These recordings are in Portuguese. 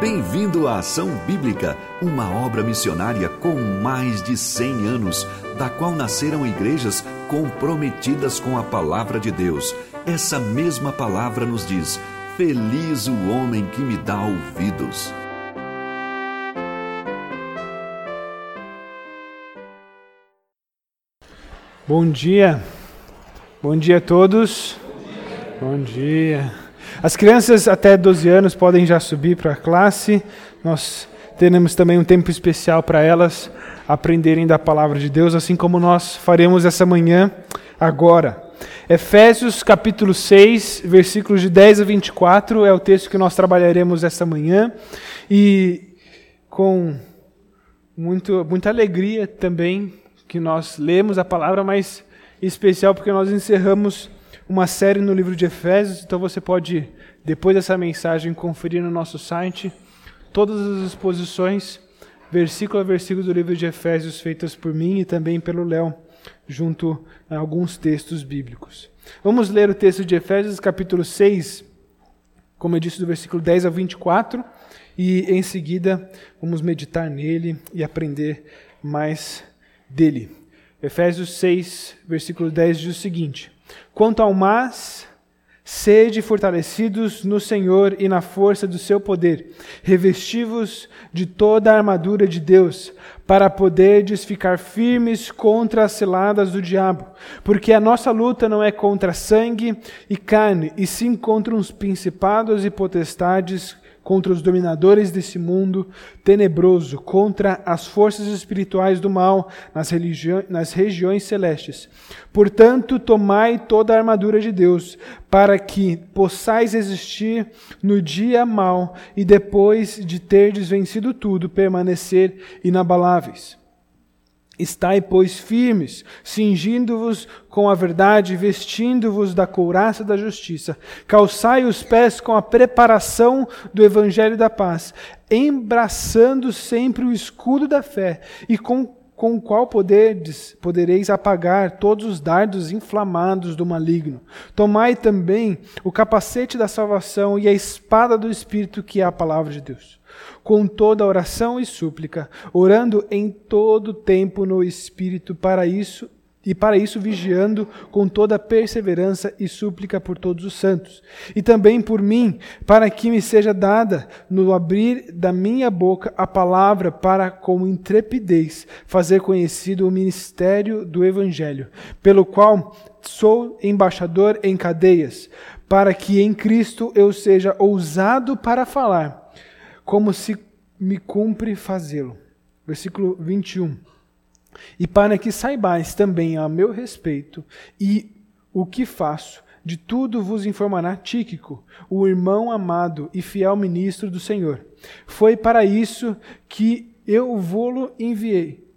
Bem-vindo à Ação Bíblica, uma obra missionária com mais de 100 anos, da qual nasceram igrejas comprometidas com a palavra de Deus. Essa mesma palavra nos diz: Feliz o homem que me dá ouvidos. Bom dia. Bom dia a todos. Bom dia. As crianças até 12 anos podem já subir para a classe. Nós teremos também um tempo especial para elas aprenderem da palavra de Deus, assim como nós faremos essa manhã agora. Efésios capítulo 6, versículos de 10 a 24 é o texto que nós trabalharemos essa manhã e com muito, muita alegria também que nós lemos a palavra, mas especial porque nós encerramos uma série no livro de Efésios, então você pode, depois dessa mensagem, conferir no nosso site todas as exposições, versículo a versículo do livro de Efésios, feitas por mim e também pelo Léo, junto a alguns textos bíblicos. Vamos ler o texto de Efésios, capítulo 6, como eu disse, do versículo 10 ao 24, e em seguida vamos meditar nele e aprender mais dele. Efésios 6, versículo 10 diz o seguinte: Quanto ao mais, sede fortalecidos no Senhor e na força do seu poder, revestivos de toda a armadura de Deus, para poderdes ficar firmes contra as ciladas do diabo, porque a nossa luta não é contra sangue e carne, e sim contra uns principados e potestades contra os dominadores desse mundo tenebroso, contra as forças espirituais do mal nas, nas regiões celestes. Portanto, tomai toda a armadura de Deus, para que possais existir no dia mal e depois de terdes vencido tudo, permanecer inabaláveis. Estai, pois, firmes, cingindo-vos com a verdade, vestindo-vos da couraça da justiça, calçai os pés com a preparação do evangelho da paz, embraçando sempre o escudo da fé, e com com o qual poderes, podereis apagar todos os dardos inflamados do maligno. Tomai também o capacete da salvação e a espada do Espírito, que é a palavra de Deus. Com toda oração e súplica, orando em todo tempo no Espírito, para isso e para isso vigiando com toda perseverança e súplica por todos os santos, e também por mim, para que me seja dada, no abrir da minha boca, a palavra para, com intrepidez, fazer conhecido o ministério do Evangelho, pelo qual sou embaixador em cadeias, para que em Cristo eu seja ousado para falar, como se me cumpre fazê-lo. Versículo 21. E para que saibais também a meu respeito e o que faço, de tudo vos informará Tíquico, o irmão amado e fiel ministro do Senhor. Foi para isso que eu vou-lo enviei,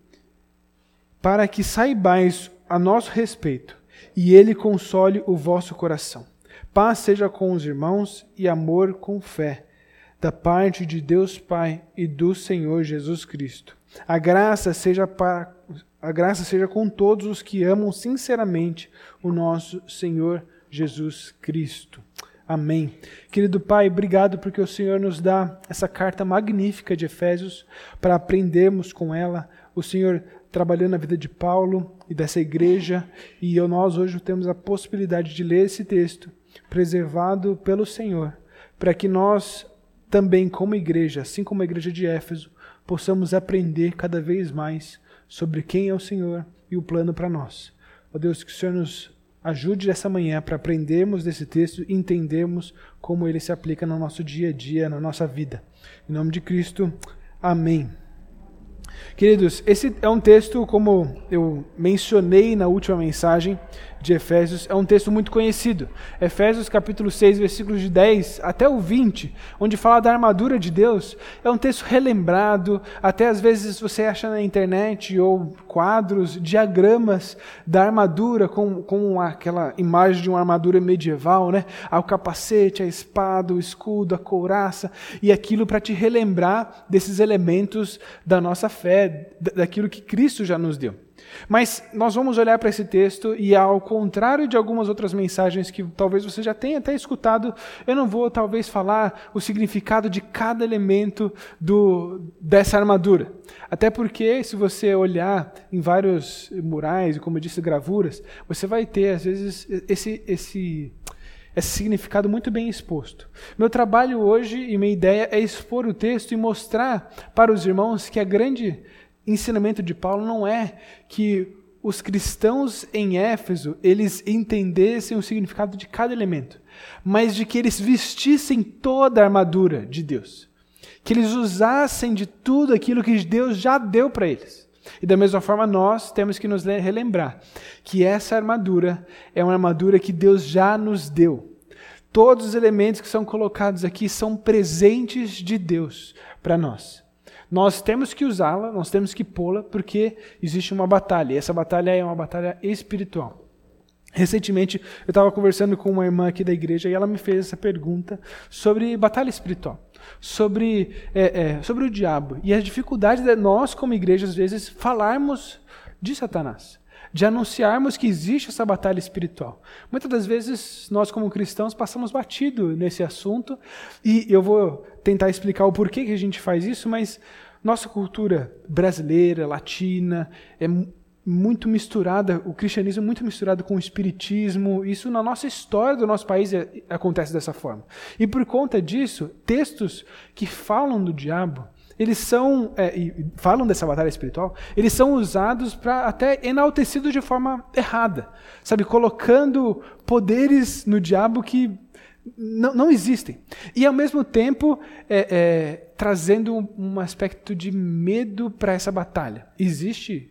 para que saibais a nosso respeito, e ele console o vosso coração. Paz seja com os irmãos e amor com fé, da parte de Deus Pai e do Senhor Jesus Cristo. A graça seja para a graça seja com todos os que amam sinceramente o nosso Senhor Jesus Cristo. Amém. Querido Pai, obrigado porque o Senhor nos dá essa carta magnífica de Efésios para aprendermos com ela. O Senhor trabalhando na vida de Paulo e dessa igreja, e nós hoje temos a possibilidade de ler esse texto, preservado pelo Senhor, para que nós também, como igreja, assim como a igreja de Éfeso, possamos aprender cada vez mais sobre quem é o Senhor e o plano para nós. Ó Deus, que o Senhor nos ajude essa manhã para aprendermos desse texto e entendermos como ele se aplica no nosso dia a dia, na nossa vida. Em nome de Cristo, amém. Queridos, esse é um texto, como eu mencionei na última mensagem de Efésios, é um texto muito conhecido. Efésios capítulo 6, versículos de 10 até o 20, onde fala da armadura de Deus, é um texto relembrado, até às vezes você acha na internet ou quadros, diagramas da armadura com, com aquela imagem de uma armadura medieval, né? O capacete, a espada, o escudo, a couraça, e aquilo para te relembrar desses elementos da nossa fé, daquilo que Cristo já nos deu. Mas nós vamos olhar para esse texto e, ao contrário de algumas outras mensagens que talvez você já tenha até escutado, eu não vou talvez falar o significado de cada elemento do, dessa armadura. Até porque, se você olhar em vários murais, como eu disse, gravuras, você vai ter, às vezes, esse, esse, esse significado muito bem exposto. Meu trabalho hoje e minha ideia é expor o texto e mostrar para os irmãos que a grande ensinamento de Paulo não é que os cristãos em Éfeso eles entendessem o significado de cada elemento, mas de que eles vestissem toda a armadura de Deus, que eles usassem de tudo aquilo que Deus já deu para eles. E da mesma forma nós temos que nos relembrar que essa armadura é uma armadura que Deus já nos deu. Todos os elementos que são colocados aqui são presentes de Deus para nós. Nós temos que usá-la, nós temos que pô-la, porque existe uma batalha, e essa batalha é uma batalha espiritual. Recentemente, eu estava conversando com uma irmã aqui da igreja e ela me fez essa pergunta sobre batalha espiritual, sobre, é, é, sobre o diabo e a dificuldade de nós, como igreja, às vezes, falarmos de Satanás de anunciarmos que existe essa batalha espiritual. Muitas das vezes nós, como cristãos, passamos batido nesse assunto e eu vou tentar explicar o porquê que a gente faz isso, mas nossa cultura brasileira, latina, é muito misturada, o cristianismo é muito misturado com o espiritismo. Isso na nossa história do nosso país é, acontece dessa forma. E por conta disso, textos que falam do diabo, eles são, é, e falam dessa batalha espiritual, eles são usados para até enaltecidos de forma errada, sabe, colocando poderes no diabo que não, não existem. E ao mesmo tempo é, é, trazendo um, aspecto de medo para essa batalha. Existe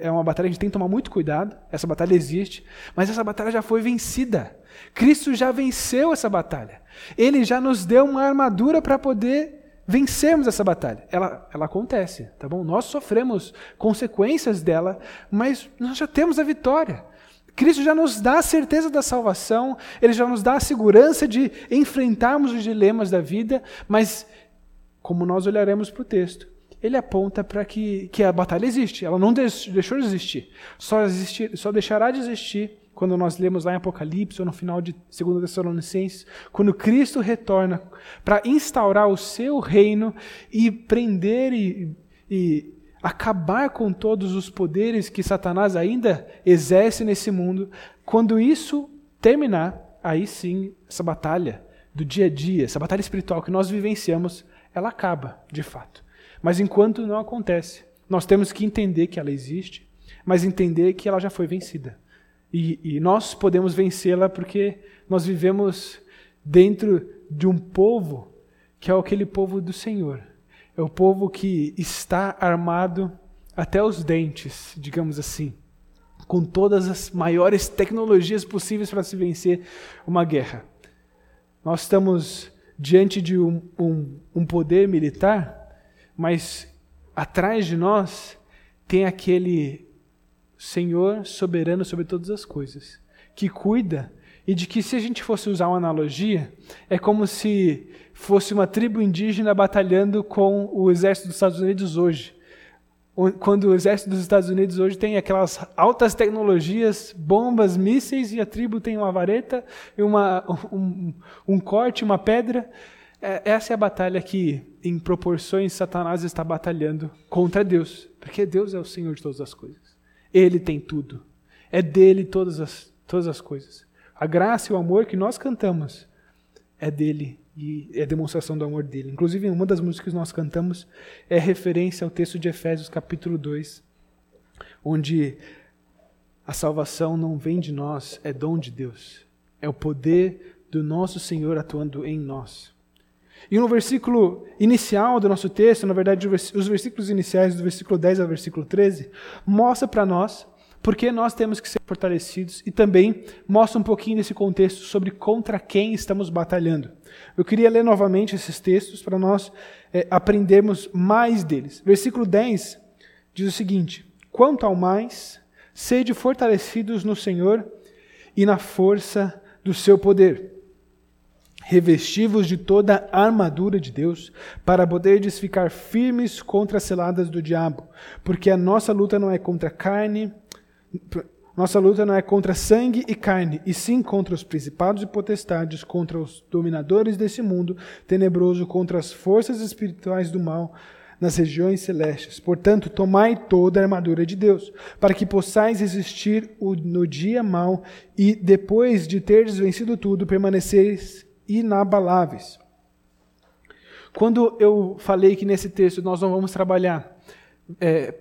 é uma batalha que a gente tem que tomar muito cuidado. Essa batalha existe, mas essa batalha já foi vencida. Cristo já venceu essa batalha. Ele já nos deu uma armadura para poder vencermos essa batalha. Ela, ela acontece, tá bom? Nós sofremos consequências dela, mas nós já temos a vitória. Cristo já nos dá a certeza da salvação, ele já nos dá a segurança de enfrentarmos os dilemas da vida, mas como nós olharemos para o texto, ele aponta para que, que a batalha existe, ela não deixou de existir. Só, existir, só deixará de existir quando nós lemos lá em Apocalipse ou no final de 2 Tessalonicenses, quando Cristo retorna para instaurar o seu reino e prender e, e acabar com todos os poderes que Satanás ainda exerce nesse mundo, quando isso terminar, aí sim, essa batalha do dia a dia, essa batalha espiritual que nós vivenciamos, ela acaba, de fato. Mas enquanto não acontece, nós temos que entender que ela existe, mas entender que ela já foi vencida. E, e nós podemos vencê-la porque nós vivemos dentro de um povo que é aquele povo do Senhor. É o povo que está armado até os dentes, digamos assim, com todas as maiores tecnologias possíveis para se vencer uma guerra. Nós estamos diante de um, um, um poder militar, mas atrás de nós tem aquele Senhor soberano sobre todas as coisas, que cuida e de que, se a gente fosse usar uma analogia, é como se fosse uma tribo indígena batalhando com o exército dos Estados Unidos hoje. Quando o exército dos Estados Unidos hoje tem aquelas altas tecnologias, bombas, mísseis, e a tribo tem uma vareta, uma, um, um corte, uma pedra. É, essa é a batalha que, em proporções, Satanás está batalhando contra Deus, porque Deus é o Senhor de todas as coisas. Ele tem tudo. É dele todas as, todas as coisas. A graça e o amor que nós cantamos é dele e é demonstração do amor dele. Inclusive, uma das músicas que nós cantamos é referência ao texto de Efésios, capítulo 2, onde a salvação não vem de nós, é dom de Deus. É o poder do nosso Senhor atuando em nós. E no versículo inicial do nosso texto, na verdade, os versículos iniciais, do versículo 10 ao versículo 13, mostra para nós porque nós temos que ser fortalecidos e também mostra um pouquinho desse contexto sobre contra quem estamos batalhando. Eu queria ler novamente esses textos para nós é, aprendermos mais deles. Versículo 10 diz o seguinte: Quanto ao mais, sede fortalecidos no Senhor e na força do seu poder Revestivos de toda a armadura de Deus, para poderdes ficar firmes contra as celadas do diabo, porque a nossa luta não é contra carne, nossa luta não é contra sangue e carne, e sim contra os principados e potestades, contra os dominadores desse mundo tenebroso, contra as forças espirituais do mal nas regiões celestes. Portanto, tomai toda a armadura de Deus, para que possais resistir no dia mau e, depois de teres vencido tudo, permaneceres inabaláveis. Quando eu falei que nesse texto nós não vamos trabalhar é,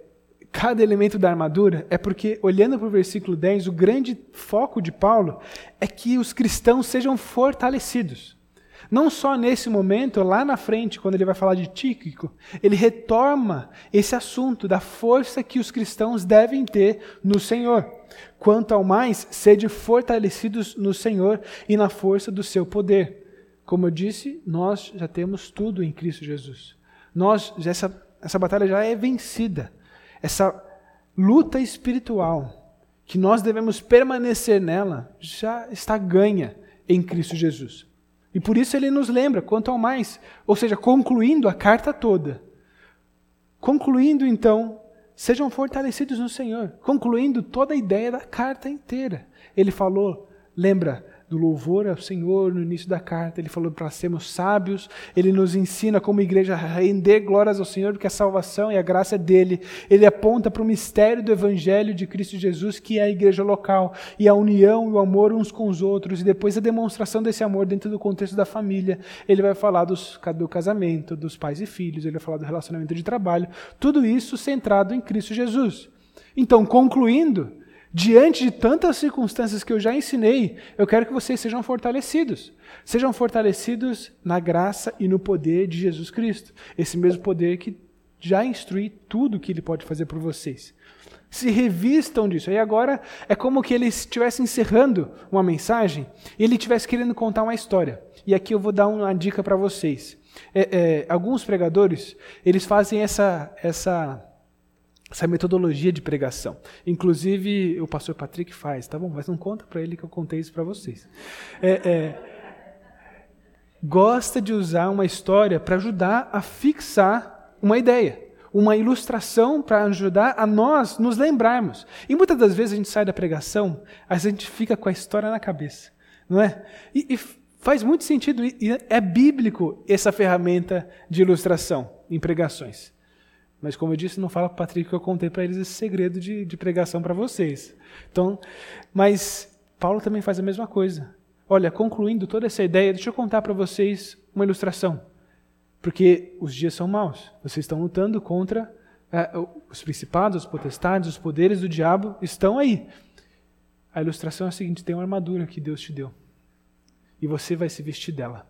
cada elemento da armadura, é porque, olhando para o versículo 10, o grande foco de Paulo é que os cristãos sejam fortalecidos. Não só nesse momento, lá na frente, quando ele vai falar de Tíquico, ele retoma esse assunto da força que os cristãos devem ter no Senhor. Quanto ao mais, sede fortalecidos no Senhor e na força do seu poder. Como eu disse, nós já temos tudo em Cristo Jesus. Nós, essa, essa batalha já é vencida. Essa luta espiritual, que nós devemos permanecer nela, já está ganha em Cristo Jesus. E por isso ele nos lembra, quanto ao mais, ou seja, concluindo a carta toda. Concluindo então Sejam fortalecidos no Senhor. Concluindo toda a ideia da carta inteira. Ele falou, lembra, do louvor ao Senhor no início da carta. Ele falou para sermos sábios. Ele nos ensina como igreja a render glórias ao Senhor, porque a salvação e a graça é dele. Ele aponta para o mistério do Evangelho de Cristo Jesus, que é a igreja local, e a união e o amor uns com os outros, e depois a demonstração desse amor dentro do contexto da família. Ele vai falar dos, do casamento, dos pais e filhos, ele vai falar do relacionamento de trabalho. Tudo isso centrado em Cristo Jesus. Então, concluindo, Diante de tantas circunstâncias que eu já ensinei, eu quero que vocês sejam fortalecidos. Sejam fortalecidos na graça e no poder de Jesus Cristo. Esse mesmo poder que já instrui tudo que ele pode fazer por vocês. Se revistam disso. Aí agora é como que ele estivesse encerrando uma mensagem e ele estivesse querendo contar uma história. E aqui eu vou dar uma dica para vocês. É, é, alguns pregadores, eles fazem essa, essa essa metodologia de pregação. Inclusive, o pastor Patrick faz, tá bom? Mas não conta para ele que eu contei isso para vocês. É, é, gosta de usar uma história para ajudar a fixar uma ideia, uma ilustração para ajudar a nós nos lembrarmos. E muitas das vezes a gente sai da pregação, a gente fica com a história na cabeça, não é? E, e faz muito sentido, e é bíblico essa ferramenta de ilustração em pregações. Mas como eu disse, não fala para Patrick que eu contei para eles esse segredo de, de pregação para vocês. Então, mas Paulo também faz a mesma coisa. Olha, concluindo toda essa ideia, deixa eu contar para vocês uma ilustração. Porque os dias são maus. Vocês estão lutando contra é, os principados, os potestades, os poderes do diabo estão aí. A ilustração é a seguinte: tem uma armadura que Deus te deu. E você vai se vestir dela.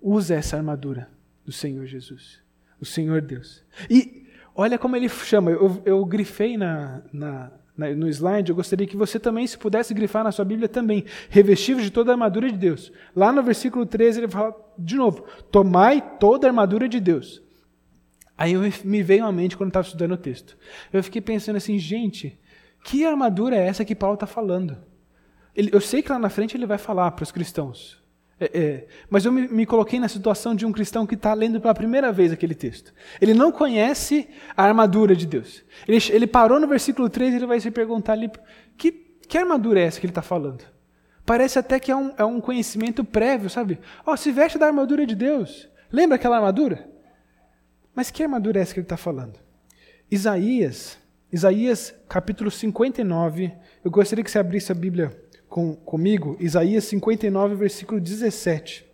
Usa essa armadura do Senhor Jesus o Senhor Deus. E olha como ele chama, eu, eu grifei na, na, na, no slide, eu gostaria que você também, se pudesse grifar na sua Bíblia também, revestivos de toda a armadura de Deus. Lá no versículo 13 ele fala de novo: tomai toda a armadura de Deus. Aí eu, me veio à mente quando estava estudando o texto. Eu fiquei pensando assim, gente, que armadura é essa que Paulo está falando? Ele, eu sei que lá na frente ele vai falar para os cristãos. É, é, mas eu me, me, coloquei na situação de um cristão que está lendo pela primeira vez aquele texto. Ele não conhece a armadura de Deus. Ele, ele parou no versículo 3 e ele vai se perguntar ali: que, que armadura é essa que ele está falando? Parece até que é um, é um conhecimento prévio, sabe? Oh, se veste da armadura de Deus. Lembra aquela armadura? Mas que armadura é essa que ele está falando? Isaías, Isaías capítulo 59. Eu gostaria que você abrisse a Bíblia com, comigo Isaías 59, versículo 17.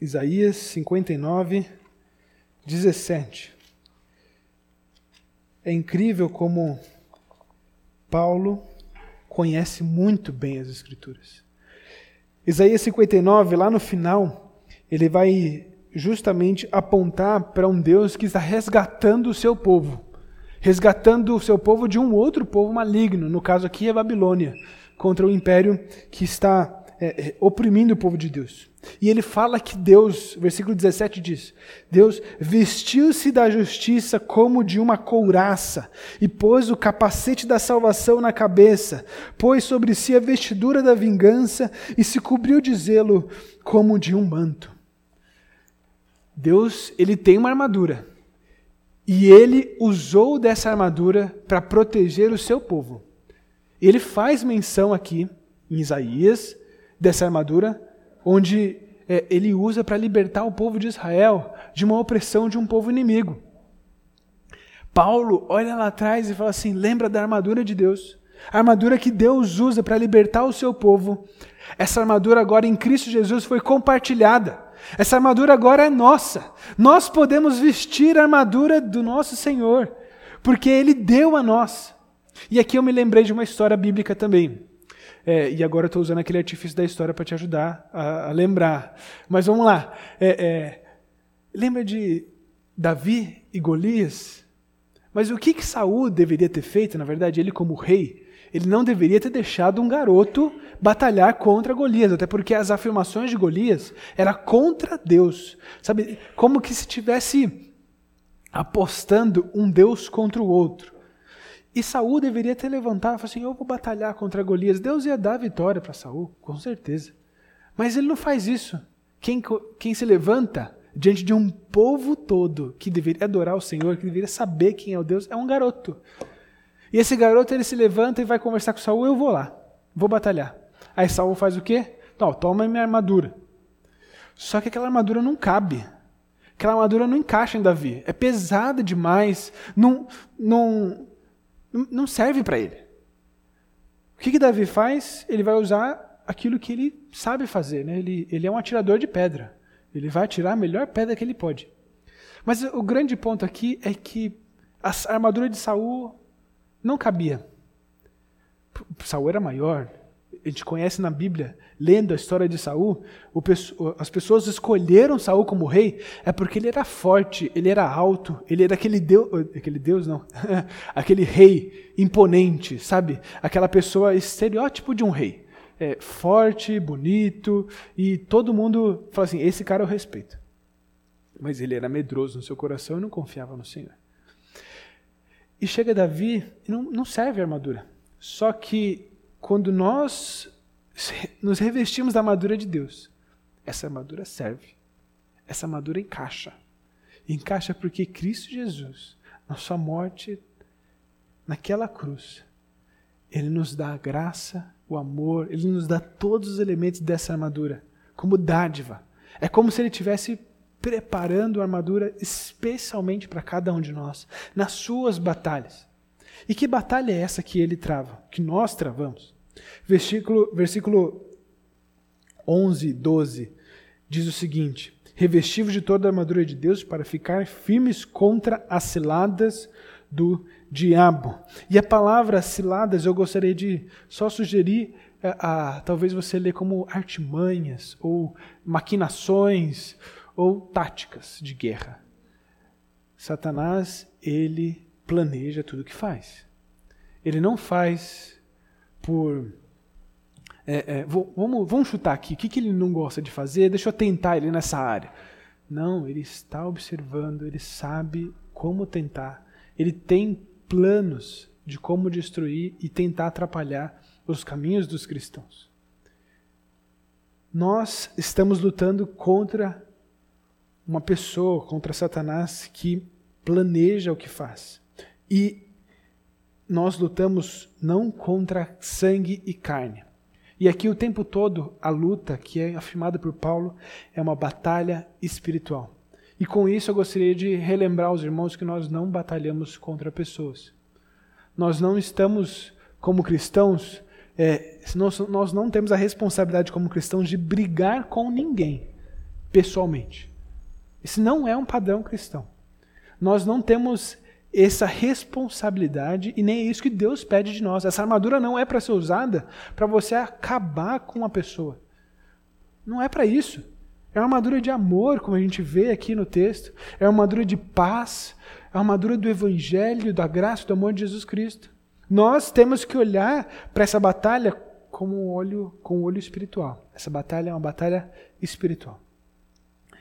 Isaías 59, 17. É incrível como Paulo conhece muito bem as Escrituras. Isaías 59, lá no final, ele vai justamente apontar para um Deus que está resgatando o seu povo resgatando o seu povo de um outro povo maligno, no caso aqui é Babilônia, contra o império que está é, é, oprimindo o povo de Deus. E ele fala que Deus, versículo 17 diz: Deus vestiu-se da justiça como de uma couraça, e pôs o capacete da salvação na cabeça, pôs sobre si a vestidura da vingança e se cobriu de zelo como de um manto. Deus, ele tem uma armadura. E ele usou dessa armadura para proteger o seu povo. Ele faz menção aqui em Isaías dessa armadura, onde é, ele usa para libertar o povo de Israel de uma opressão de um povo inimigo. Paulo olha lá atrás e fala assim: lembra da armadura de Deus, a armadura que Deus usa para libertar o seu povo. Essa armadura agora em Cristo Jesus foi compartilhada. Essa armadura agora é nossa. Nós podemos vestir a armadura do nosso Senhor, porque Ele deu a nós. E aqui eu me lembrei de uma história bíblica também. É, e agora eu estou usando aquele artifício da história para te ajudar a, a, lembrar. Mas vamos lá. É, é, lembra de Davi e Golias? Mas o que, que Saul deveria ter feito, na verdade, ele como rei? Ele não deveria ter deixado um garoto batalhar contra Golias, até porque as afirmações de Golias era contra Deus. Sabe, como que se tivesse apostando um Deus contra o outro. E Saul deveria ter levantado e falado assim: Eu vou batalhar contra Golias. Deus ia dar vitória para Saul, com certeza. Mas ele não faz isso. Quem, quem se levanta diante de um povo todo que deveria adorar o Senhor, que deveria saber quem é o Deus, é um garoto. E esse garoto ele se levanta e vai conversar com Saul. Eu vou lá, vou batalhar. Aí Saul faz o quê? Não, toma minha armadura. Só que aquela armadura não cabe. Aquela armadura não encaixa em Davi. É pesada demais. Não, não, não serve para ele. O que, que Davi faz? Ele vai usar aquilo que ele sabe fazer. Né? Ele, ele é um atirador de pedra. Ele vai atirar a melhor pedra que ele pode. Mas o grande ponto aqui é que a armadura de Saul não cabia. Saul era maior, a gente conhece na Bíblia, lendo a história de Saul, as pessoas escolheram Saul como rei é porque ele era forte, ele era alto, ele era aquele deus, aquele deus não, aquele rei imponente, sabe? Aquela pessoa estereótipo de um rei, é, forte, bonito e todo mundo fala assim, esse cara eu respeito. Mas ele era medroso no seu coração e não confiava no Senhor. E chega Davi e não, não serve a armadura. Só que quando nós nos revestimos da armadura de Deus, essa armadura serve. Essa armadura encaixa. Encaixa porque Cristo Jesus, na sua morte naquela cruz, ele nos dá a graça, o amor, ele nos dá todos os elementos dessa armadura como dádiva. É como se ele tivesse preparando a armadura especialmente para cada um de nós, nas suas batalhas. E que batalha é essa que ele trava, que nós travamos? Versículo, versículo 11, 12 diz o seguinte: Revestivos de toda a armadura de Deus para ficar firmes contra as ciladas do diabo. E a palavra ciladas eu gostaria de só sugerir a, é, a talvez você lê como artimanhas ou maquinações ou táticas de guerra. Satanás, ele planeja tudo o que faz. Ele não faz por. É, é, vamos, vamos chutar aqui. O que, que ele não gosta de fazer? Deixa eu tentar ele nessa área. Não, ele está observando, ele sabe como tentar. Ele tem planos de como destruir e tentar atrapalhar os caminhos dos cristãos. Nós estamos lutando contra uma pessoa, contra Satanás que planeja o que faz. E nós lutamos não contra sangue e carne. E aqui o tempo todo a luta que é afirmada por Paulo é uma batalha espiritual. E com isso eu gostaria de relembrar aos irmãos que nós não batalhamos contra pessoas. Nós não estamos, como cristãos, é, nós, nós não temos a responsabilidade como cristãos de brigar com ninguém pessoalmente. Esse não é um padrão cristão. Nós não temos essa responsabilidade e nem é isso que Deus pede de nós. Essa armadura não é para ser usada para você acabar com uma pessoa. Não é para isso. É uma armadura de amor, como a gente vê aqui no texto. É uma armadura de paz. É uma armadura do evangelho, da graça, do amor de Jesus Cristo. Nós temos que olhar para essa batalha um olho, com o olho espiritual. Essa batalha é uma batalha espiritual.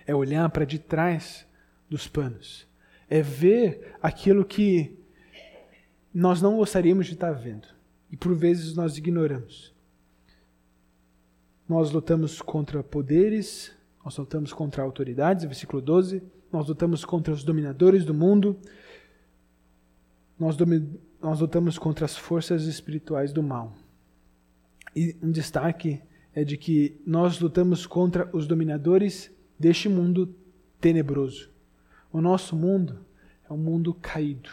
É olhar para de trás dos panos. É ver aquilo que nós não gostaríamos de estar vendo. E por vezes nós ignoramos. Nós lutamos contra poderes, nós lutamos contra autoridades, versículo 12. Nós lutamos contra os dominadores do mundo. Nós, nós lutamos contra as forças espirituais do mal. E um destaque é de que nós lutamos contra os dominadores deste mundo tenebroso. O nosso mundo é um mundo caído.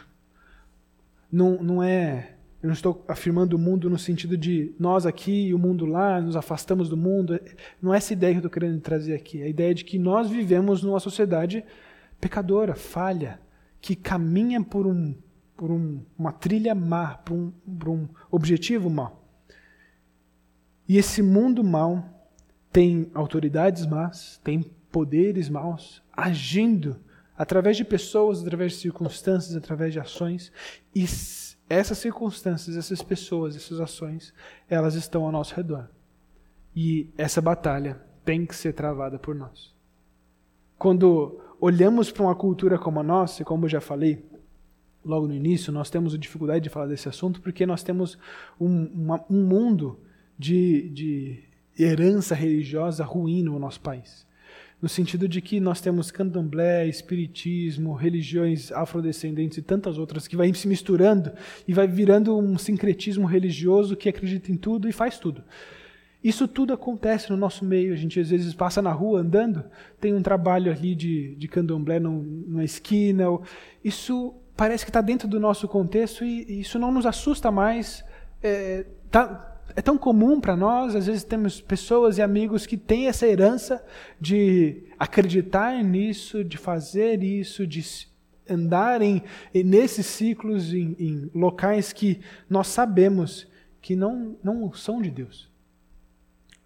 Não, não é. Eu não estou afirmando o mundo no sentido de nós aqui e o mundo lá, nos afastamos do mundo. Não é essa ideia que eu estou querendo trazer aqui. É a ideia de que nós vivemos numa sociedade pecadora, falha, que caminha por, um, por um, uma trilha má, por um, por um objetivo mau. E esse mundo mau tem autoridades más, tem poderes maus agindo através de pessoas, através de circunstâncias, através de ações. E essas circunstâncias, essas pessoas, essas ações, elas estão ao nosso redor. E essa batalha tem que ser travada por nós. Quando olhamos para uma cultura como a nossa, como eu já falei logo no início, nós temos dificuldade de falar desse assunto porque nós temos um, uma, um mundo de, de herança religiosa ruim no nosso país. No sentido de que nós temos candomblé, espiritismo, religiões afrodescendentes e tantas outras que vai se misturando e vai virando um sincretismo religioso que acredita em tudo e faz tudo. Isso tudo acontece no nosso meio. A gente às vezes passa na rua andando, tem um trabalho ali de, de candomblé numa esquina. Isso parece que está dentro do nosso contexto e, isso não nos assusta mais. É, tá, é tão comum para nós, às vezes temos pessoas e amigos que têm essa herança de acreditar nisso, de fazer isso, de andar em, nesses ciclos, em, em locais que nós sabemos que não, não são de Deus.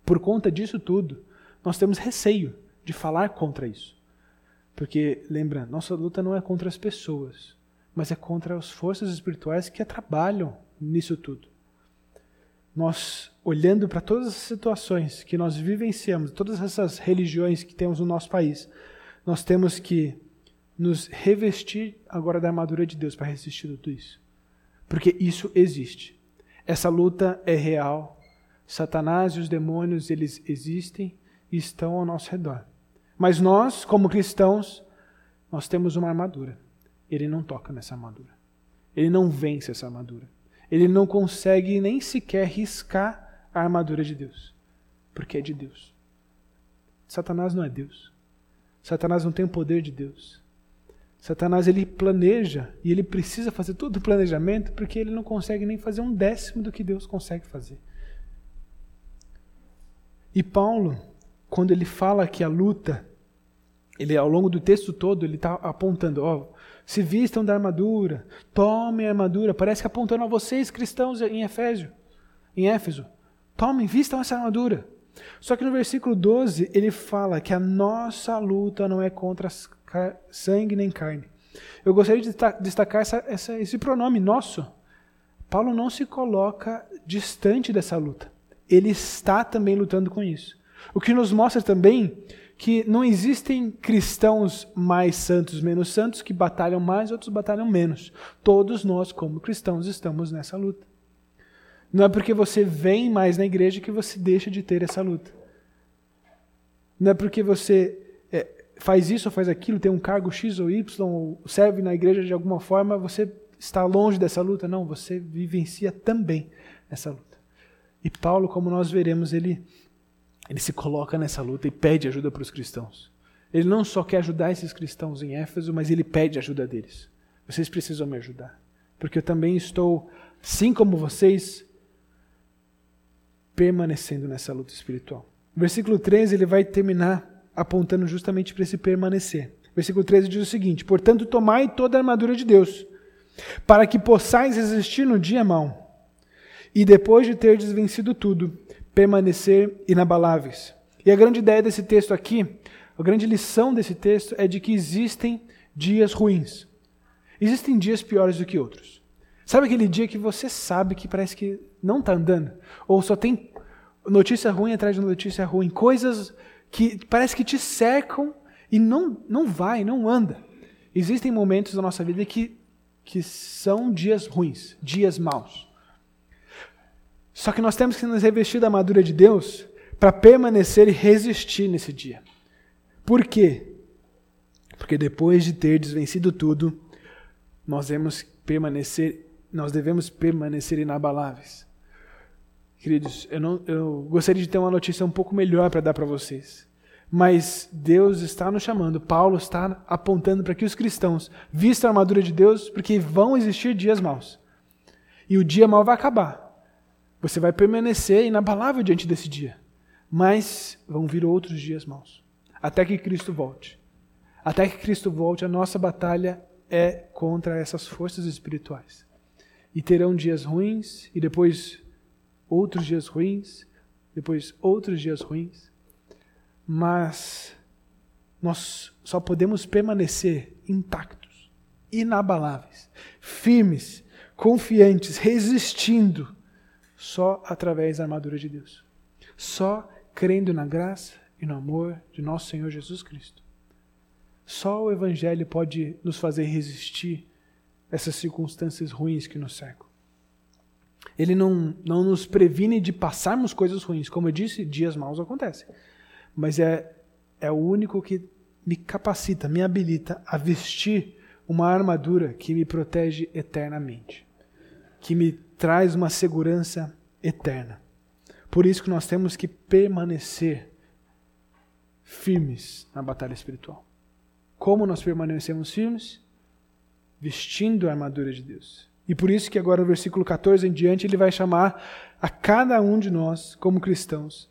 Por conta disso tudo, nós temos receio de falar contra isso. Porque, lembra, nossa luta não é contra as pessoas, mas é contra as forças espirituais que trabalham nisso tudo nós, olhando para todas as situações que nós vivenciamos, todas essas religiões que temos no nosso país, nós temos que nos revestir agora da armadura de Deus para resistir tudo isso. Porque isso existe. Essa luta é real. Satanás e os demônios, eles existem e estão ao nosso redor. Mas nós, como cristãos, nós temos uma armadura. Ele não toca nessa armadura. Ele não vence essa armadura ele não consegue nem sequer riscar a armadura de Deus, porque é de Deus. Satanás não é Deus. Satanás não tem o poder de Deus. Satanás ele planeja e ele precisa fazer todo o planejamento porque ele não consegue nem fazer um décimo do que Deus consegue fazer. E Paulo, quando ele fala que a luta, ele ao longo do texto todo ele está apontando, ó, se vistam da armadura, tomem a armadura. Parece que apontando a vocês, cristãos em Efésio, em Éfeso. Tomem, vistam essa armadura. Só que no versículo 12, ele fala que a nossa luta não é contra sangue nem carne. Eu gostaria de destacar essa, essa, esse pronome nosso. Paulo não se coloca distante dessa luta. Ele está também lutando com isso. O que nos mostra também que não existem cristãos mais santos, menos santos, que batalham mais, outros batalham menos. Todos nós, como cristãos, estamos nessa luta. Não é porque você vem mais na igreja que você deixa de ter essa luta. Não é porque você é, faz isso ou faz aquilo, tem um cargo X ou Y, ou serve na igreja de alguma forma, você está longe dessa luta. Não, você vivencia também essa luta. E Paulo, como nós veremos, ele ele se coloca nessa luta e pede ajuda para os cristãos. Ele não só quer ajudar esses cristãos em Éfeso, mas ele pede ajuda deles. Vocês precisam me ajudar. Porque eu também estou, assim como vocês, permanecendo nessa luta espiritual. versículo 13 ele vai terminar apontando justamente para esse permanecer. versículo 13 diz o seguinte: Portanto, tomai toda a armadura de Deus, para que possais resistir no dia mau, e depois de ter vencido tudo, permanecer inabaláveis. E a grande ideia desse texto aqui, a grande lição desse texto é de que existem dias ruins. Existem dias piores do que outros. Sabe aquele dia que você sabe que parece que não está andando? Ou só tem notícia ruim atrás de notícia ruim, coisas que parece que te cercam e não, não vai, não anda. Existem momentos da nossa vida que, que são dias ruins, dias maus. Só que nós temos que nos revestir da armadura de Deus para permanecer e resistir nesse dia. Por quê? Porque depois de ter desvencido tudo, nós devemos permanecer, nós devemos permanecer inabaláveis. Queridos, eu, não, eu gostaria de ter uma notícia um pouco melhor para dar para vocês. Mas Deus está nos chamando, Paulo está apontando para que os cristãos vistam a armadura de Deus, porque vão existir dias maus. E o dia mau vai acabar. Você vai permanecer inabalável diante desse dia. Mas vão vir outros dias maus. Até que Cristo volte. Até que Cristo volte, a nossa batalha é contra essas forças espirituais. E terão dias ruins, e depois outros dias ruins, depois outros dias ruins mas nós só podemos permanecer intactos, inabaláveis, firmes, confiantes, resistindo, só através da armadura de Deus. Só crendo na graça e no amor de nosso Senhor Jesus Cristo. Só o Evangelho pode nos fazer resistir essas circunstâncias ruins que nos cercam. Ele não, não nos previne de passarmos coisas ruins. Como eu disse, dias maus acontecem mas é, é o único que me capacita, me habilita a vestir uma armadura que me protege eternamente, que me traz uma segurança eterna. Por isso que nós temos que permanecer firmes na batalha espiritual. Como nós permanecemos firmes? Vestindo a armadura de Deus. E por isso que agora no versículo 14 em diante ele vai chamar a cada um de nós, como cristãos,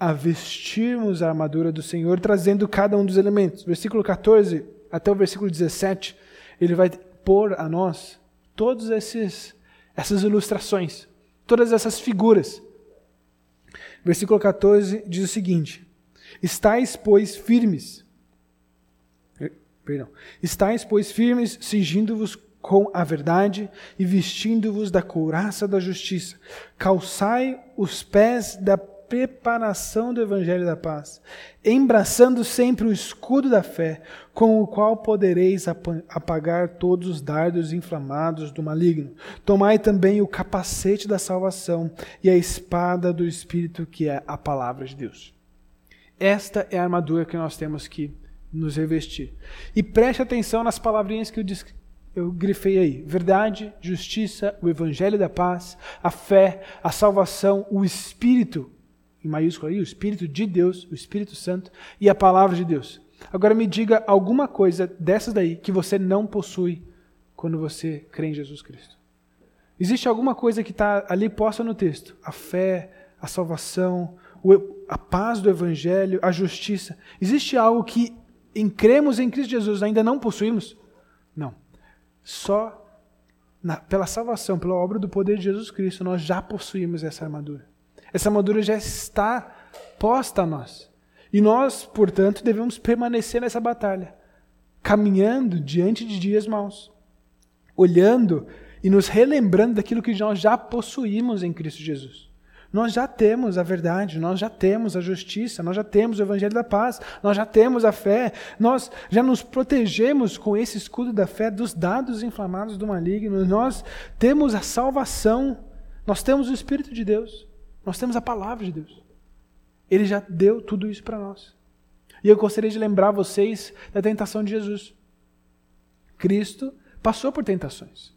a vestirmos a armadura do Senhor, trazendo cada um dos elementos. Versículo 14 até o versículo 17, ele vai pôr a nós todas esses, essas ilustrações, todas essas figuras. Versículo 14 diz o seguinte: Estais, pois, firmes. Perdão. Estais, pois, firmes, cingindo-vos com a verdade e vestindo-vos da couraça da justiça. Calçai os pés da preparação do Evangelho da Paz, embraçando sempre o escudo da fé, com o qual podereis apagar todos os dardos inflamados do maligno. Tomai também o capacete da salvação e a espada do Espírito, que é a palavra de Deus. Esta é a armadura que nós temos que nos revestir. E preste atenção nas palavrinhas que eu, eu grifei aí: verdade, justiça, o evangelho da paz, a fé, a salvação, o Espírito em maiúsculo aí, o Espírito de Deus, o Espírito Santo e a palavra de Deus. Agora me diga alguma coisa dessas daí que você não possui quando você crê em Jesus Cristo. Existe alguma coisa que está ali posta no texto? A fé, a salvação, a paz do Evangelho, a justiça. Existe algo que em cremos em Cristo Jesus ainda não possuímos? Não. Só na, pela salvação, pela obra do poder de Jesus Cristo, nós já possuímos essa armadura. Essa armadura já está posta a nós. E nós, portanto, devemos permanecer nessa batalha, caminhando diante de dias maus, olhando e nos relembrando daquilo que nós já possuímos em Cristo Jesus. Nós já temos a verdade, nós já temos a justiça, nós já temos o evangelho da paz, nós já temos a fé, nós já nos protegemos com esse escudo da fé dos dados inflamados do maligno, nós temos a salvação, nós temos o Espírito de Deus. Nós temos a palavra de Deus. Ele já deu tudo isso para nós. E eu gostaria de lembrar vocês da tentação de Jesus. Cristo passou por tentações.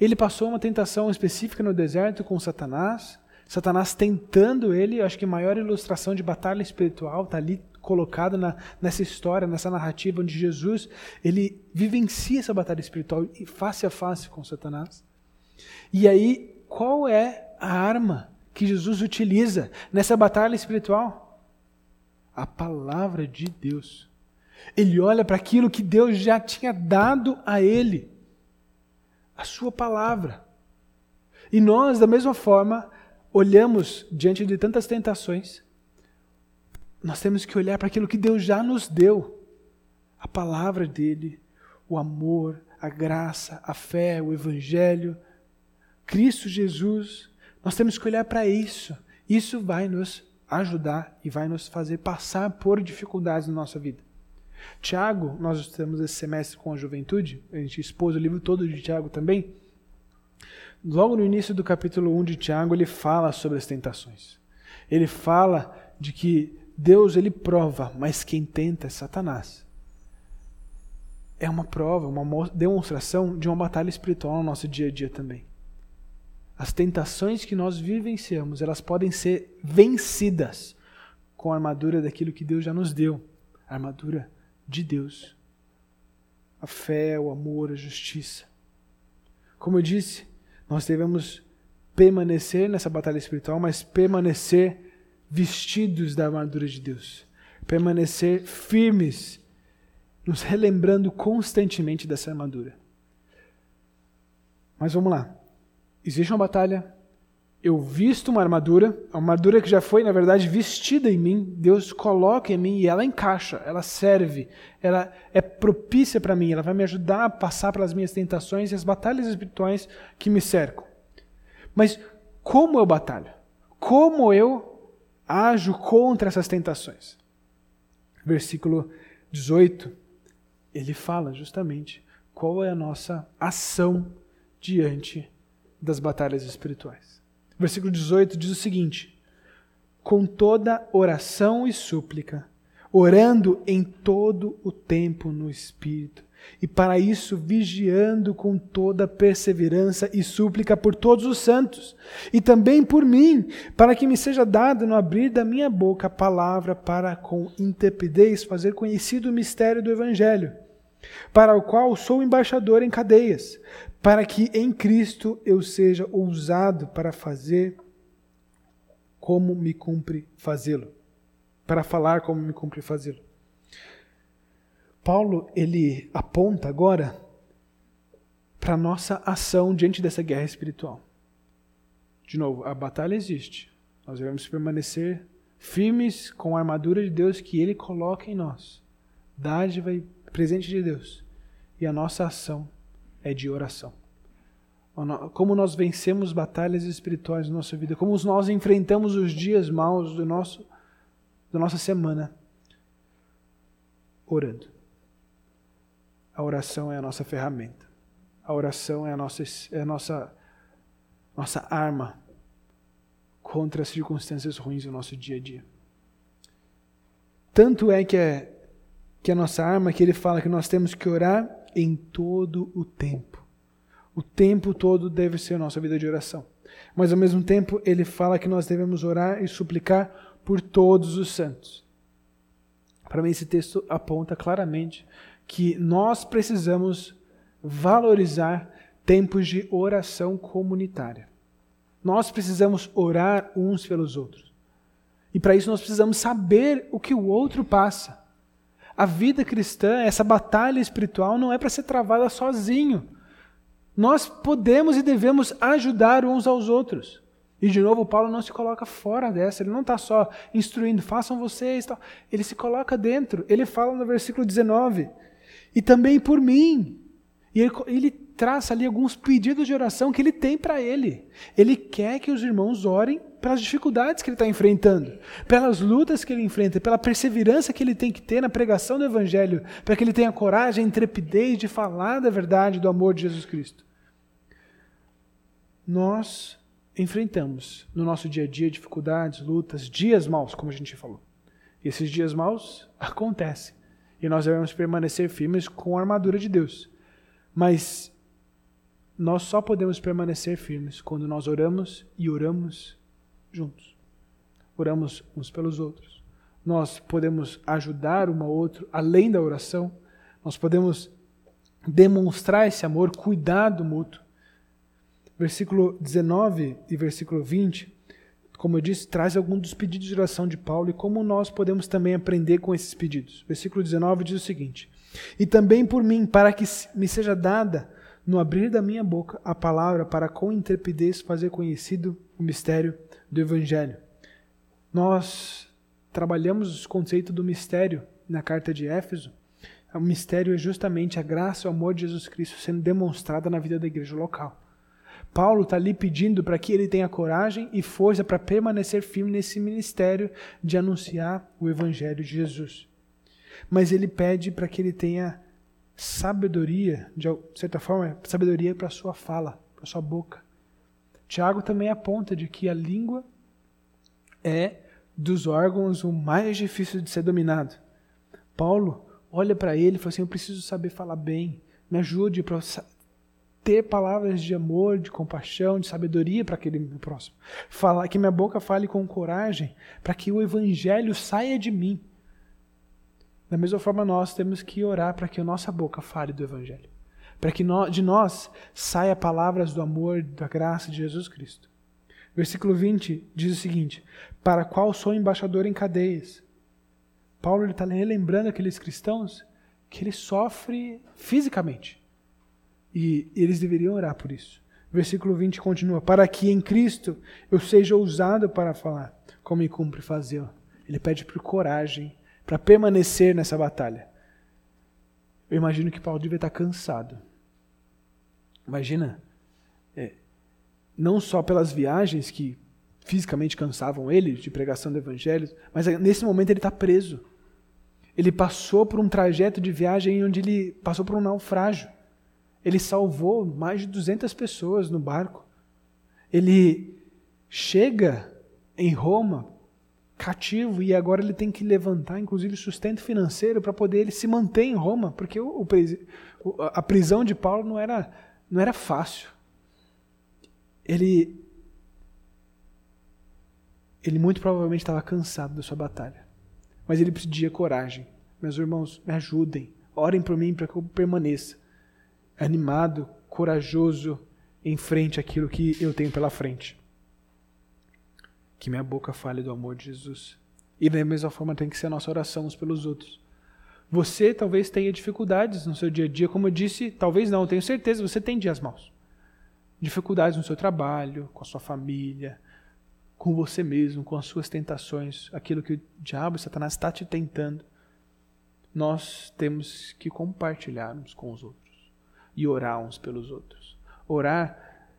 Ele passou uma tentação específica no deserto com Satanás. Satanás tentando ele, acho que a maior ilustração de batalha espiritual está ali colocada nessa história, nessa narrativa onde Jesus ele vivencia essa batalha espiritual face a face com Satanás. E aí, qual é a arma que Jesus utiliza nessa batalha espiritual? A palavra de Deus. Ele olha para aquilo que Deus já tinha dado a ele, a sua palavra. E nós, da mesma forma, olhamos diante de tantas tentações, nós temos que olhar para aquilo que Deus já nos deu a palavra dele, o amor, a graça, a fé, o evangelho, Cristo Jesus nós temos que olhar para isso Isso vai nos ajudar e vai nos fazer passar por dificuldades na nossa vida. Tiago, nós estamos esse semestre com a juventude, a gente expôs o livro todo de Tiago também. Logo no início do capítulo 1 de Tiago, ele fala sobre as tentações. Ele fala de que Deus ele prova, mas quem tenta é Satanás. É uma prova, uma demonstração de uma batalha espiritual no nosso dia a dia também. As tentações que nós vivenciamos, elas podem ser vencidas com a armadura daquilo que Deus já nos deu, a armadura de Deus. A fé, o amor, a justiça. Como eu disse, nós devemos permanecer nessa batalha espiritual, mas permanecer vestidos da armadura de Deus. Permanecer firmes, nos relembrando constantemente dessa armadura. Mas vamos lá existe uma batalha, eu visto uma armadura, a armadura que já foi, na verdade, vestida em mim, Deus coloca em mim e ela encaixa, ela serve, ela é propícia para mim, ela vai me ajudar a passar pelas minhas tentações e as batalhas espirituais que me cercam. Mas como eu batalho? Como eu ajo contra essas tentações? Versículo 18, ele fala justamente qual é a nossa ação diante das batalhas espirituais. Versículo 18 diz o seguinte: Com toda oração e súplica, orando em todo o tempo no Espírito, e para isso vigiando com toda perseverança e súplica por todos os santos, e também por mim, para que me seja dado no abrir da minha boca a palavra para com intrepidez fazer conhecido o mistério do Evangelho, para o qual sou embaixador em cadeias, para que em Cristo eu seja ousado para fazer como me cumpre fazê-lo, para falar como me cumpre fazê-lo. Paulo, ele aponta agora para nossa ação diante dessa guerra espiritual. De novo, a batalha existe. Nós devemos permanecer firmes com a armadura de Deus que ele coloca em nós. Dádiva e presente de Deus. E a nossa ação é de oração. Como nós vencemos batalhas espirituais na nossa vida, como nós enfrentamos os dias maus do nosso, da nossa semana, orando. A oração é a nossa ferramenta. A oração é a nossa, é a nossa, nossa arma contra as circunstâncias ruins do nosso dia a dia. Tanto é que é que a nossa arma que ele fala que nós temos que orar em todo o tempo. O tempo todo deve ser a nossa vida de oração. Mas ao mesmo tempo, ele fala que nós devemos orar e suplicar por todos os santos. Para mim, esse texto aponta claramente que nós precisamos valorizar tempos de oração comunitária. Nós precisamos orar uns pelos outros. E para isso nós precisamos saber o que o outro passa. A vida cristã, essa batalha espiritual, não é para ser travada sozinho. Nós podemos e devemos ajudar uns aos outros. E de novo, Paulo não se coloca fora dessa, ele não está só instruindo, façam vocês, tal. ele se coloca dentro. Ele fala no versículo 19, e também por mim. E ele, ele traça ali alguns pedidos de oração que ele tem para ele. Ele quer que os irmãos orem pelas dificuldades que ele está enfrentando, pelas lutas que ele enfrenta, pela perseverança que ele tem que ter na pregação do Evangelho, para que ele tenha coragem, intrepidez de falar da verdade, do amor de Jesus Cristo. Nós enfrentamos no nosso dia a dia dificuldades, lutas, dias maus, como a gente falou. E esses dias maus acontecem. E nós devemos permanecer firmes com a armadura de Deus. Mas nós só podemos permanecer firmes quando nós oramos e oramos juntos. Oramos uns pelos outros. Nós podemos ajudar um ao outro além da oração. Nós podemos demonstrar esse amor, cuidado mútuo. Versículo 19 e versículo 20, como eu disse, traz alguns dos pedidos de oração de Paulo e como nós podemos também aprender com esses pedidos. Versículo 19 diz o seguinte: E também por mim, para que me seja dada no abrir da minha boca a palavra para com intrepidez fazer conhecido o mistério do Evangelho. Nós trabalhamos o conceito do mistério na carta de Éfeso. O mistério é justamente a graça e o amor de Jesus Cristo sendo demonstrada na vida da igreja local. Paulo está ali pedindo para que ele tenha coragem e força para permanecer firme nesse ministério de anunciar o Evangelho de Jesus. Mas ele pede para que ele tenha sabedoria, de certa forma, sabedoria para a sua fala, para a sua boca. Tiago também aponta de que a língua é dos órgãos o mais difícil de ser dominado. Paulo olha para ele e fala assim: Eu preciso saber falar bem, me ajude para ter palavras de amor, de compaixão, de sabedoria para aquele meu próximo. Fala, que minha boca fale com coragem, para que o evangelho saia de mim. Da mesma forma, nós temos que orar para que a nossa boca fale do evangelho, para que de nós saia palavras do amor, da graça de Jesus Cristo. Versículo 20 diz o seguinte: Para qual sou embaixador em cadeias? Paulo está relembrando aqueles cristãos que ele sofre fisicamente. E eles deveriam orar por isso. Versículo 20 continua: Para que em Cristo eu seja ousado para falar, como me cumpre fazer. Ele pede por coragem para permanecer nessa batalha. Eu imagino que Paulo devia estar cansado. Imagina, é, não só pelas viagens que fisicamente cansavam ele de pregação do evangelho, mas nesse momento ele está preso. Ele passou por um trajeto de viagem onde ele passou por um naufrágio. Ele salvou mais de 200 pessoas no barco. Ele chega em Roma cativo e agora ele tem que levantar, inclusive, sustento financeiro para poder ele se manter em Roma, porque o, o, a prisão de Paulo não era, não era fácil. Ele, ele muito provavelmente estava cansado da sua batalha, mas ele pedia coragem. Meus irmãos, me ajudem, orem por mim para que eu permaneça animado, corajoso em frente àquilo que eu tenho pela frente. Que minha boca fale do amor de Jesus. E da mesma forma tem que ser a nossa oração uns pelos outros. Você talvez tenha dificuldades no seu dia a dia, como eu disse, talvez não, tenho certeza, você tem dias maus. Dificuldades no seu trabalho, com a sua família, com você mesmo, com as suas tentações, aquilo que o diabo, Satanás está te tentando. Nós temos que compartilhar uns com os outros e orar uns pelos outros. Orar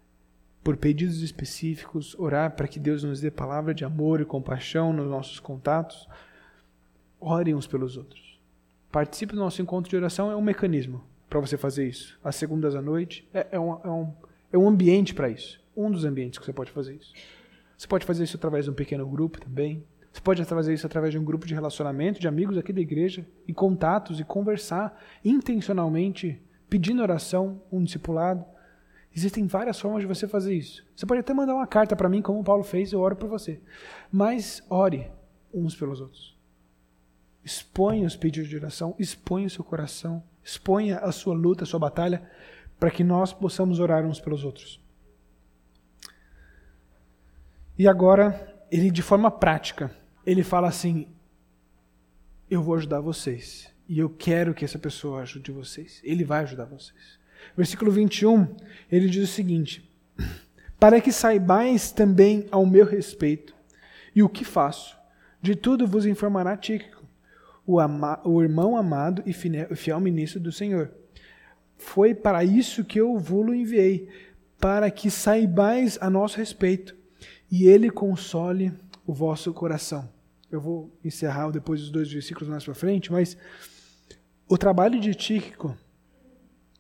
por pedidos específicos, orar para que Deus nos dê palavra de amor e compaixão nos nossos contatos. Orem uns pelos outros. Participe do nosso encontro de oração, é um mecanismo para você fazer isso. Às segundas à noite, é, é, um, é, um, é um ambiente para isso. Um dos ambientes que você pode fazer isso. Você pode fazer isso através de um pequeno grupo também. Você pode fazer isso através de um grupo de relacionamento, de amigos aqui da igreja, e contatos, e conversar intencionalmente pedindo oração, um discipulado. Existem várias formas de você fazer isso. Você pode até mandar uma carta para mim, como o Paulo fez, eu oro por você. Mas ore uns pelos outros. Exponha os pedidos de oração, exponha o seu coração, exponha a sua luta, a sua batalha, para que nós possamos orar uns pelos outros. E agora, ele de forma prática, ele fala assim: Eu vou ajudar vocês. E eu quero que essa pessoa ajude vocês. Ele vai ajudar vocês. Versículo 21, ele diz o seguinte: Para que saibais também ao meu respeito e o que faço, de tudo vos informará Tíquico, o, o irmão amado e fiel ministro do Senhor. Foi para isso que eu vos enviei, para que saibais a nosso respeito e ele console o vosso coração. Eu vou encerrar depois dos dois versículos mais para frente, mas o trabalho de Tíquico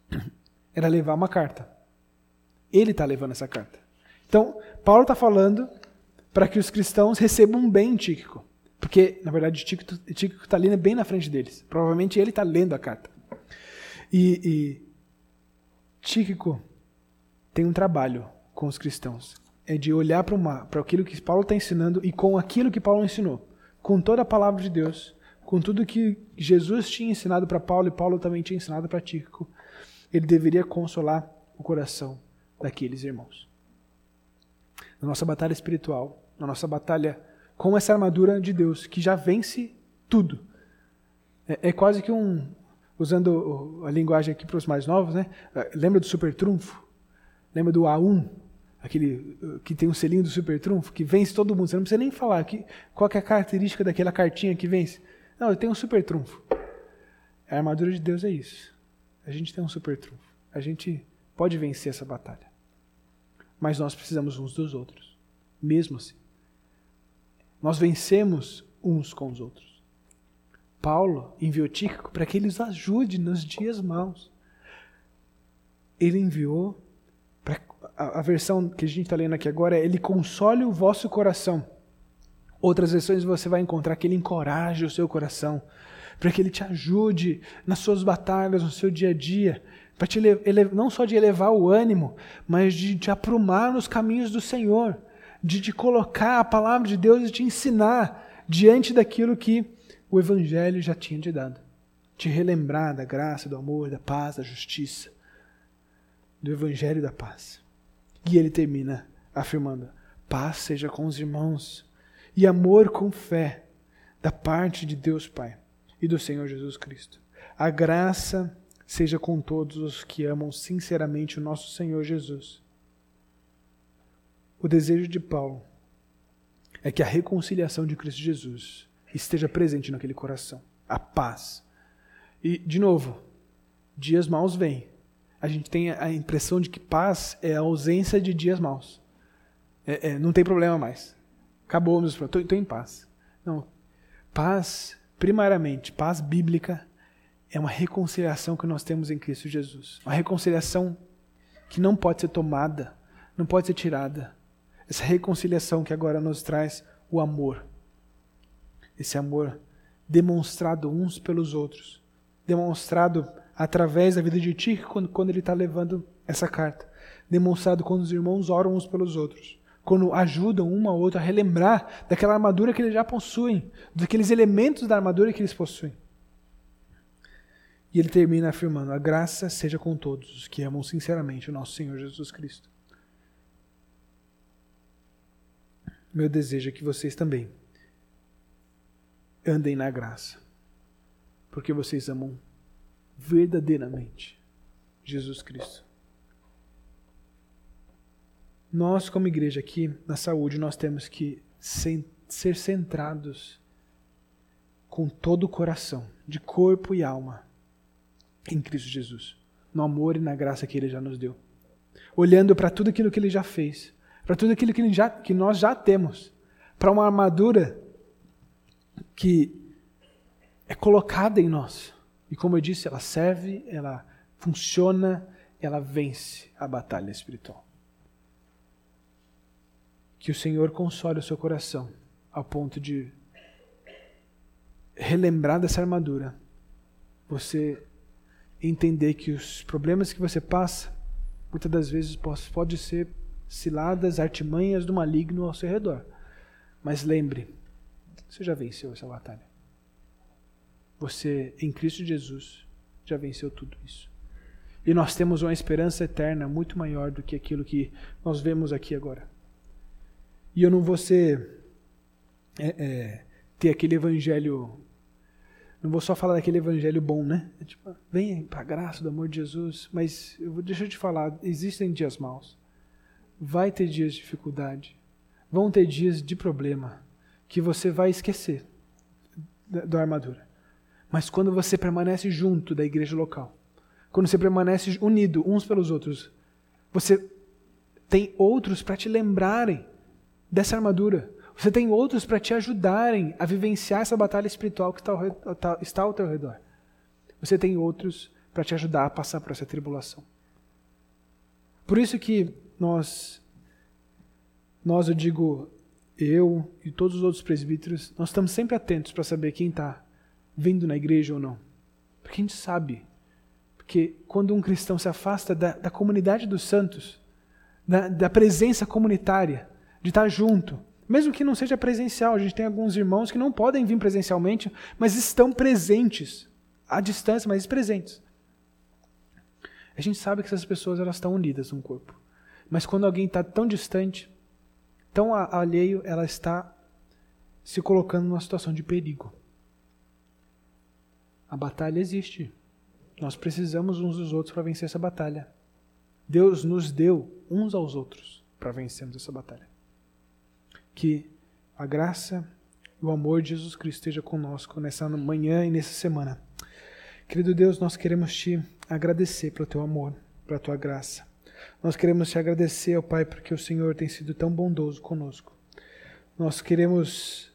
era levar uma carta. Ele está levando essa carta. Então, Paulo está falando para que os cristãos recebam bem Tíquico. Porque, na verdade, Tíquico está ali bem na frente deles. Provavelmente ele está lendo a carta. E, e Tíquico tem um trabalho com os cristãos. É de olhar para aquilo que Paulo está ensinando e com aquilo que Paulo ensinou. Com toda a palavra de Deus com tudo que Jesus tinha ensinado para Paulo e Paulo também tinha ensinado para Tíquico, ele deveria consolar o coração daqueles irmãos. Na nossa batalha espiritual, na nossa batalha com essa armadura de Deus, que já vence tudo. É, é quase que um, usando a linguagem aqui para os mais novos, né? Lembra do super trunfo? Lembra do A1? Aquele que tem um selinho do super trunfo, que vence todo mundo. Você não precisa nem falar que, qual é a característica daquela cartinha que vence. Não, eu tenho um super trunfo. A armadura de Deus é isso. A gente tem um super trunfo. A gente pode vencer essa batalha. mas nós precisamos uns dos outros, mesmo assim. Nós vencemos uns com os outros. Paulo enviou Tíquico para que ele os ajude nos dias maus. Ele enviou, pra, a, a versão que a gente está lendo aqui agora é: Ele console o vosso coração. Outras versões você vai encontrar que ele encoraje o seu coração, para que ele te ajude nas suas batalhas, no seu dia a dia, para te não só de elevar o ânimo, mas de te aprumar nos caminhos do Senhor, de te colocar a palavra de Deus e te ensinar diante daquilo que o Evangelho já tinha te dado. Te relembrar da graça, do amor, da paz, da justiça, do Evangelho da paz. E ele termina afirmando: paz seja com os irmãos e amor com fé da parte de Deus Pai e do Senhor Jesus Cristo. A graça seja com todos os que amam sinceramente o nosso Senhor Jesus. O desejo de Paulo é que a reconciliação de Cristo Jesus esteja presente naquele coração, a paz. E, de novo, dias maus vêm. A gente tem a impressão de que paz é a ausência de dias maus. É, é, não tem problema mais. Acabou, meus estou em paz. Não. Paz, primariamente, paz bíblica, é uma reconciliação que nós temos em Cristo Jesus. Uma reconciliação que não pode ser tomada, não pode ser tirada. Essa reconciliação que agora nos traz o amor. Esse amor demonstrado uns pelos outros. Demonstrado através da vida de Tico quando, quando ele está levando essa carta. Demonstrado quando os irmãos oram uns pelos outros quando ajudam um ao outro a relembrar daquela armadura que eles já possuem, daqueles elementos da armadura que eles possuem. E ele termina afirmando: A graça seja com todos os que amam sinceramente o nosso Senhor Jesus Cristo. Meu desejo é que vocês também andem na graça, porque vocês amam verdadeiramente Jesus Cristo. Nós, como igreja aqui na saúde, nós temos que ser centrados com todo o coração, de corpo e alma, em Cristo Jesus, no amor e na graça que Ele já nos deu. Olhando para tudo aquilo que Ele já fez, para tudo aquilo que, já, que nós já temos, para uma armadura que é colocada em nós. E como eu disse, ela serve, ela funciona, ela vence a batalha espiritual. Que o Senhor console o seu coração ao ponto de relembrar dessa armadura. Você entender que os problemas que você passa, muitas das vezes pode ser ciladas, artimanhas do maligno ao seu redor. Mas lembre, você já venceu essa batalha. Você, em Cristo Jesus, já venceu tudo isso. E nós temos uma esperança eterna muito maior do que aquilo que nós vemos aqui agora. E eu não vou ser. É, é, ter aquele evangelho. Não vou só falar daquele evangelho bom, né? É tipo, vem para a graça do amor de Jesus. Mas eu vou, deixa eu te falar: existem dias maus. Vai ter dias de dificuldade. Vão ter dias de problema que você vai esquecer da, da armadura. Mas quando você permanece junto da igreja local, quando você permanece unido uns pelos outros, você tem outros para te lembrarem dessa armadura. Você tem outros para te ajudarem a vivenciar essa batalha espiritual que está, está ao teu redor. Você tem outros para te ajudar a passar por essa tribulação. Por isso que nós, nós eu digo, eu e todos os outros presbíteros, nós estamos sempre atentos para saber quem está vindo na igreja ou não. Porque a gente sabe. Porque quando um cristão se afasta da, da comunidade dos santos, da, da presença comunitária, de estar junto. Mesmo que não seja presencial, a gente tem alguns irmãos que não podem vir presencialmente, mas estão presentes, à distância, mas presentes. A gente sabe que essas pessoas elas estão unidas no corpo. Mas quando alguém está tão distante, tão alheio, ela está se colocando numa situação de perigo. A batalha existe. Nós precisamos uns dos outros para vencer essa batalha. Deus nos deu uns aos outros para vencermos essa batalha que a graça e o amor de Jesus Cristo esteja conosco nessa manhã e nessa semana. Querido Deus, nós queremos te agradecer pelo teu amor, pela tua graça. Nós queremos te agradecer, ó Pai, porque o Senhor tem sido tão bondoso conosco. Nós queremos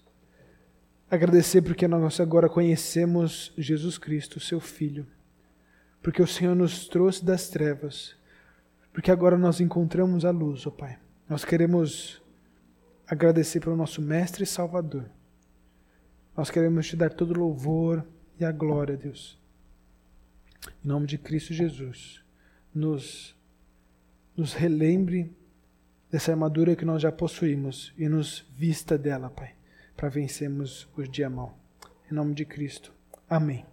agradecer porque nós agora conhecemos Jesus Cristo, seu Filho. Porque o Senhor nos trouxe das trevas. Porque agora nós encontramos a luz, ó Pai. Nós queremos agradecer pelo nosso Mestre e Salvador. Nós queremos te dar todo o louvor e a glória, Deus. Em nome de Cristo Jesus, nos, nos relembre dessa armadura que nós já possuímos e nos vista dela, Pai, para vencermos os dia mal. Em nome de Cristo. Amém.